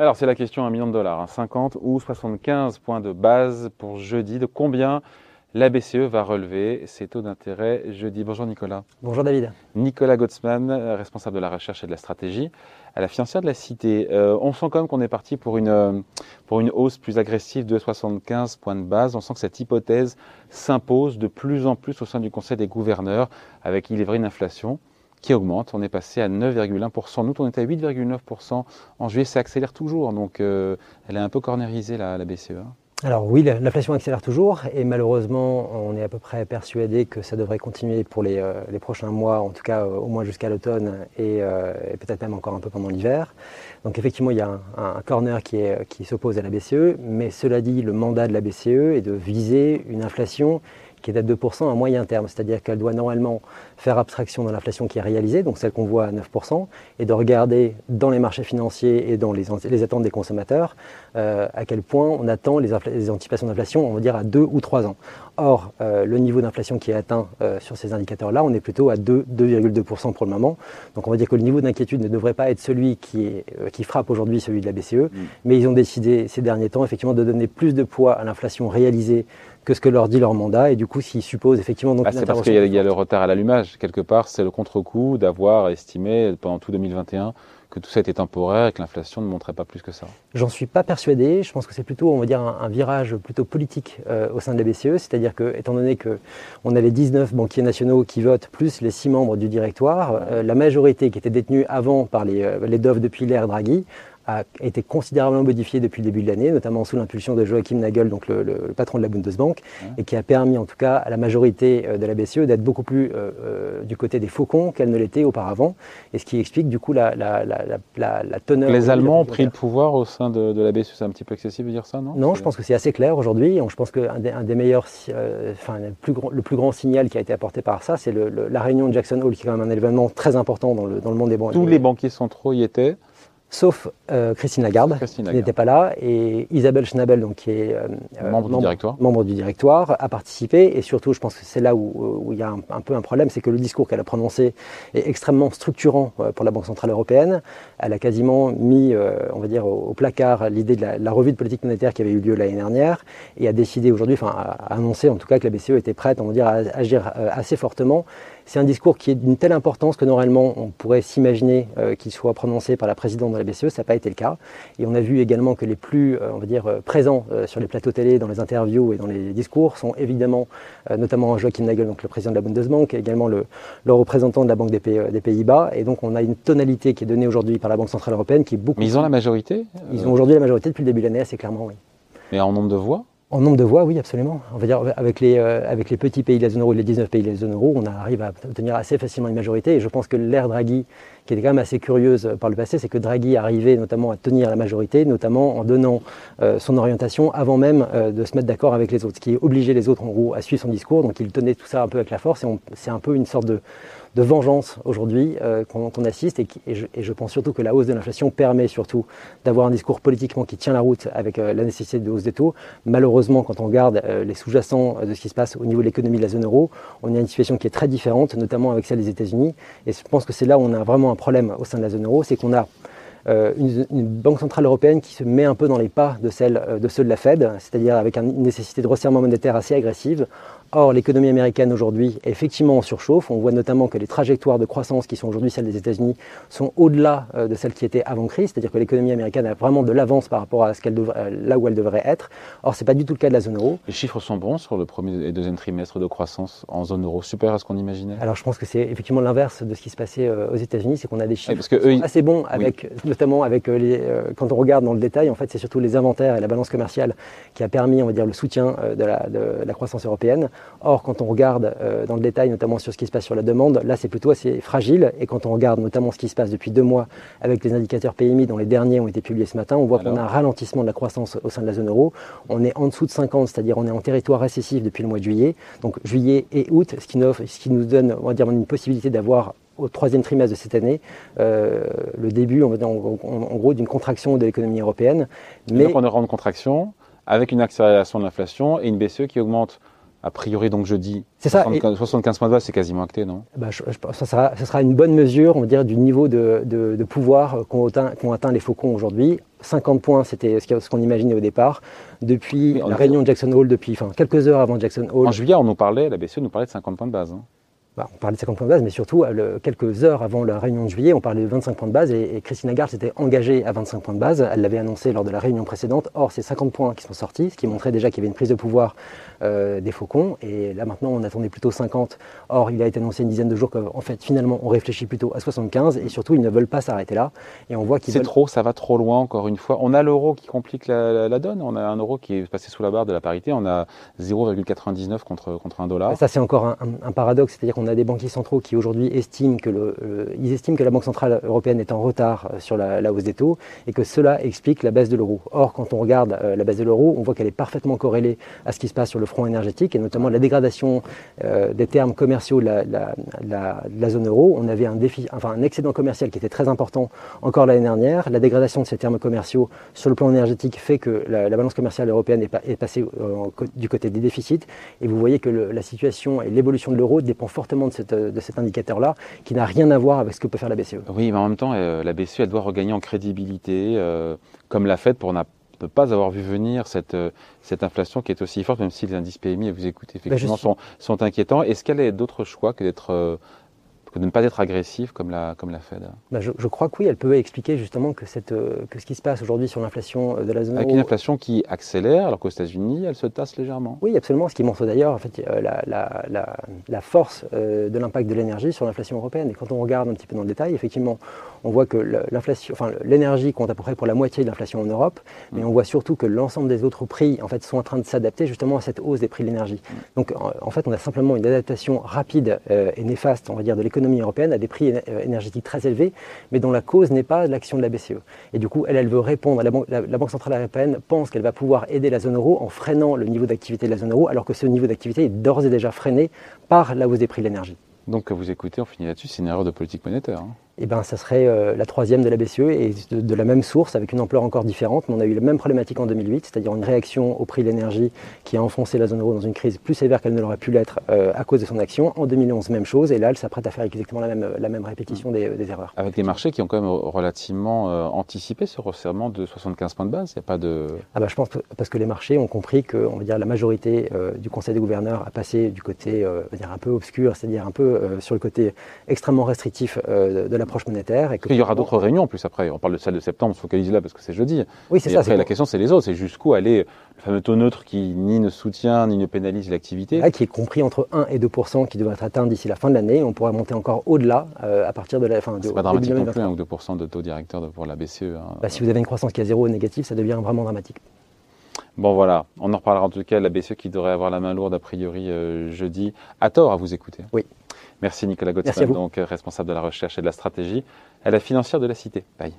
Alors c'est la question à un million de dollars, 50 hein. ou 75 points de base pour jeudi. De combien la BCE va relever? Ses taux d'intérêt jeudi. Bonjour Nicolas. Bonjour David. Nicolas Gottsman, responsable de la recherche et de la stratégie à la financière de la Cité. Euh, on sent quand même qu'on est parti pour une, euh, pour une hausse plus agressive de 75 points de base. On sent que cette hypothèse s'impose de plus en plus au sein du Conseil des gouverneurs avec, il est vrai, une inflation qui augmente. On est passé à 9,1%. Nous, on était à 8,9% en juillet. Ça accélère toujours. Donc, euh, elle est un peu cornérisée, la, BCE. Hein. Alors oui, l'inflation accélère toujours et malheureusement, on est à peu près persuadé que ça devrait continuer pour les, euh, prochains mois, en tout cas euh, au moins jusqu'à l'automne et, peut-être même encore un peu pendant l'hiver. Donc effectivement, il y a un, corner qui, qui s'oppose à la BCE, mais cela dit, le mandat de la BCE est de viser une inflation qui est à 2% à moyen terme, c'est-à-dire qu'elle doit normalement faire abstraction de l'inflation qui est réalisée, donc celle qu'on voit à 9%, et de regarder dans les marchés financiers et dans les, attentes des consommateurs euh, à quel point on attend les, anticipations d'inflation, on va dire à 2 ou 3 ans. Or, euh, le niveau d'inflation qui est atteint euh, sur ces indicateurs-là, on est plutôt à 2,2% pour le moment. Donc on va dire que le niveau d'inquiétude ne devrait pas être celui qui, qui frappe aujourd'hui celui de la BCE, mm. mais ils ont décidé ces derniers temps effectivement de donner plus de poids à l'inflation réalisée que ce que leur dit leur mandat. Et du coup, s'ils supposent effectivement. Donc, ah, c'est parce qu'il y, a le retard à l'allumage. Quelque part, c'est le contre-coup d'avoir estimé pendant tout 2021 que tout ça était temporaire et que l'inflation ne montrait pas plus que ça. J'en suis pas persuadé. Je pense que c'est plutôt, on va dire, un, virage plutôt politique euh, au sein de la BCE. C'est-à-dire que, étant donné qu'on a les 19 banquiers nationaux qui votent, plus les 6 membres du directoire, euh, la majorité qui était détenue avant par les, euh, les depuis l'ère Draghi a été considérablement modifié depuis le début de l'année, notamment sous l'impulsion de Joachim Nagel, donc le, patron de la Bundesbank, et qui a permis en tout cas à la majorité euh, de la BCE d'être beaucoup plus euh, euh, du côté des faucons qu'elle ne l'était auparavant, et ce qui explique du coup la, la, la, teneur. Les Allemands ont pris le pouvoir au sein de, la BCE, c'est un petit peu excessif de dire ça, non? Non, je pense que c'est assez clair aujourd'hui. Je pense qu'un des, un des meilleurs, enfin le, plus grand, le plus grand signal qui a été apporté par ça, c'est la réunion de Jackson Hole, qui est quand même un événement très important dans le, dans le monde des banques. Tous les banquiers centraux y étaient sauf euh, Christine Lagarde, qui n'était pas là, et Isabelle Schnabel, donc, qui est euh, membre, du directoire. membre, du directoire, a participé. Et surtout, je pense que c'est là où, il y a un, peu un problème, c'est que le discours qu'elle a prononcé est extrêmement structurant euh, pour la Banque Centrale Européenne. Elle a quasiment mis, on va dire, au, placard l'idée de la, revue de politique monétaire qui avait eu lieu l'année dernière, et a décidé aujourd'hui, enfin, a annoncé en tout cas que la BCE était prête, on va dire, à agir assez fortement c'est un discours qui est d'une telle importance que normalement on pourrait s'imaginer euh, qu'il soit prononcé par la présidente de la BCE, ça n'a pas été le cas. Et on a vu également que les plus, euh, on va dire, euh, présents sur les plateaux télé, dans les interviews et dans les discours sont évidemment notamment Joachim Nagel, donc le président de la Bundesbank, et également le, représentant de la Banque des, Pays-Bas. Et donc on a une tonalité qui est donnée aujourd'hui par la Banque Centrale Européenne qui est beaucoup. Mais ils ont la majorité Ils ont aujourd'hui la majorité depuis le début de l'année, assez clairement, oui. Mais en nombre de voix en nombre de voix, oui, absolument. On va dire avec les, euh, petits pays de la zone euro et les 19 pays de la zone euro, on arrive à obtenir assez facilement une majorité. Et je pense que l'ère Draghi, qui était quand même assez curieuse par le passé, c'est que Draghi arrivait notamment à tenir la majorité, notamment en donnant euh, son orientation avant même euh, de se mettre d'accord avec les autres, ce qui obligeait les autres en gros à suivre son discours. Donc il tenait tout ça un peu avec la force et c'est un peu une sorte de de vengeance aujourd'hui euh, qu'on assiste et, je, pense surtout que la hausse de l'inflation permet surtout d'avoir un discours politiquement qui tient la route avec euh, la nécessité de hausse des taux. Malheureusement, quand on regarde euh, les sous-jacents de ce qui se passe au niveau de l'économie de la zone euro, on a une situation qui est très différente, notamment avec celle des États-Unis. Et je pense que c'est là où on a vraiment un problème au sein de la zone euro, c'est qu'on a une, banque centrale européenne qui se met un peu dans les pas de, celle, de ceux de la Fed, c'est-à-dire avec une nécessité de resserrement monétaire assez agressive, Or, l'économie américaine aujourd'hui est effectivement en surchauffe. On voit notamment que les trajectoires de croissance qui sont aujourd'hui celles des États-Unis sont au-delà euh, de celles qui étaient avant crise, c'est-à-dire que l'économie américaine a vraiment de l'avance par rapport à ce qu'elle euh, là où elle devrait être. Or, ce n'est pas du tout le cas de la zone euro. Les chiffres sont bons sur le premier et deuxième trimestre de croissance en zone euro, super à ce qu'on imaginait. Alors, je pense que c'est effectivement l'inverse de ce qui se passait euh, aux États-unis, c'est qu'on a des chiffres assez bons, avec, notamment avec les, quand on regarde dans le détail, en fait, c'est surtout les inventaires et la balance commerciale qui a permis, on va dire, le soutien de la, de la croissance européenne. Or, quand on regarde euh, dans le détail, notamment sur ce qui se passe sur la demande, là c'est plutôt assez fragile. Et quand on regarde notamment ce qui se passe depuis deux mois avec les indicateurs PMI dont les derniers ont été publiés ce matin, on voit qu'on a un ralentissement de la croissance au sein de la zone euro. On est en dessous de 50, c'est-à-dire on est en territoire récessif depuis le mois de juillet. Donc juillet et août, ce qui, ce qui nous donne on va dire, une possibilité d'avoir au troisième trimestre de cette année, euh, le début en, en gros d'une contraction de l'économie européenne. Mais... Donc on aura une contraction avec une accélération de l'inflation et une BCE qui augmente A priori, donc jeudi, C'est ça, 75, 75 points de base, c'est quasiment acté, non? Bah, je, je pense que ça sera, ça sera une bonne mesure, on va dire, du niveau de, de- de pouvoir qu'ont atteint, les faucons aujourd'hui. 50 points, c'était ce qu'on imaginait au départ. Depuis la réunion de Jackson Hole, depuis enfin, quelques heures avant Jackson Hole, En juillet, on nous parlait, la BCE nous parlait de 50 points de base. hein. Bah, on parlait de 50 points de base, mais surtout, euh, le- quelques heures avant la réunion de juillet, on parlait de 25 points de base et, et Christine Lagarde s'était engagée à 25 points de base. Elle l'avait annoncé lors de la réunion précédente. Or, c'est 50 points qui sont sortis, ce qui montrait déjà qu'il y avait une prise de pouvoir euh, des faucons. Et là, maintenant, on attendait plutôt 50. Or, il a été annoncé une dizaine de jours qu'en fait, finalement, on réfléchit plutôt à 75 et surtout, ils ne veulent pas s'arrêter là. Et on voit qu'ils C'est veulent. trop, ça va trop loin, encore une fois. On a l'euro qui complique la, la- la donne. On a un euro qui est passé sous la barre de la parité. On a 0,99 contre, contre un dollar. Ça, c'est encore un, un- un paradoxe, c'est-à-dire qu'on a des banquiers centraux qui aujourd'hui estiment que, estiment que la Banque centrale européenne est en retard euh, sur la, hausse des taux et que cela explique la baisse de l'euro. Or, quand on regarde euh, la baisse de l'euro, on voit qu'elle est parfaitement corrélée à ce qui se passe sur le front énergétique et notamment la dégradation euh, des termes commerciaux de la, zone euro. On avait un, excédent commercial qui était très important encore l'année dernière. La dégradation de ces termes commerciaux sur le plan énergétique fait que la, la balance commerciale européenne est, pa- est passée du côté des déficits. Et vous voyez que la situation et l'évolution de l'euro dépend fortement de, cette, de cet indicateur-là, qui n'a rien à voir avec ce que peut faire la BCE. Oui, mais en même temps, euh, la BCE, elle doit regagner en crédibilité, euh, comme l'a fait pour ne pas avoir vu venir cette, euh, cette inflation qui est aussi forte, même si les indices PMI, vous écoutez, effectivement, suis- sont, sont inquiétants. Est-ce qu'elle a d'autres choix que, d'être, de ne pas être agressive comme la, comme la Fed Bah, je, je crois que oui, elle peut expliquer justement que, cette, euh, que ce qui se passe aujourd'hui sur l'inflation euh, de la zone Avec euro. une inflation qui accélère, alors qu'aux États-Unis, elle se tasse légèrement. Oui, absolument. Ce qui montre d'ailleurs en fait, euh, la, la- la- la force de l'impact de l'énergie sur l'inflation européenne. Et quand on regarde un petit peu dans le détail, effectivement, on voit que l'inflation, enfin, l'énergie compte à peu près pour la moitié de l'inflation en Europe, mais on voit surtout que l'ensemble des autres prix en fait, sont en train de s'adapter justement à cette hausse des prix de l'énergie. Donc en, en fait, on a simplement une adaptation rapide euh, et néfaste, on va dire, de l'économie européenne à des prix euh, énergétiques très élevés, mais dont la cause n'est pas l'action de la BCE. Et du coup, elle, elle veut répondre. La, la- Banque centrale européenne pense qu'elle va pouvoir aider la zone euro en freinant le niveau d'activité de la zone euro, alors que ce niveau d'activité est d'ores et déjà freiné par la hausse des prix de l'énergie. Donc, vous écoutez, on finit là-dessus, c'est une erreur de politique monétaire. hein. Eh ben, ça serait euh, la troisième de la BCE et de, de la même source, avec une ampleur encore différente. Mais on a eu la même problématique en 2008, c'est-à-dire une réaction au prix de l'énergie qui a enfoncé la zone euro dans une crise plus sévère qu'elle ne l'aurait pu l'être euh, à cause de son action. En 2011, même chose. Et là, elle s'apprête à faire exactement la même, la même répétition des, des erreurs. Avec des marchés qui ont quand même relativement euh, anticipé ce resserrement de 75 points de base. Il n'y a pas de. Ah bah, je pense parce que les marchés ont compris que on va dire, la majorité euh, du Conseil des gouverneurs a passé du côté euh, on va dire un peu obscur, c'est-à-dire un peu euh, sur le côté extrêmement restrictif euh, de, de monétaire. Et que Il y aura d'autres réunions en plus après. On parle de celle de septembre, on se focalise là parce que c'est jeudi. Oui, c'est ça. après, la question, c'est les autres. C'est jusqu'où aller le fameux taux neutre qui ni ne soutient ni ne pénalise l'activité. Qui est compris entre 1 et 2% qui devrait être atteint d'ici la fin de l'année. On pourrait monter encore au-delà euh, à partir de la fin de C'est pas dramatique non plus, 2023. 1 ou 2% de taux directeur pour la BCE. hein. Bah, si vous avez une croissance qui est à zéro ou négative, ça devient vraiment dramatique. Bon voilà, on en reparlera en tout cas. La BCE qui devrait avoir la main lourde a priori euh, jeudi. À tort à vous écouter. Oui. Merci Nicolas Gottsman, donc euh, responsable de la recherche et de la stratégie à la financière de la Cité. Bye.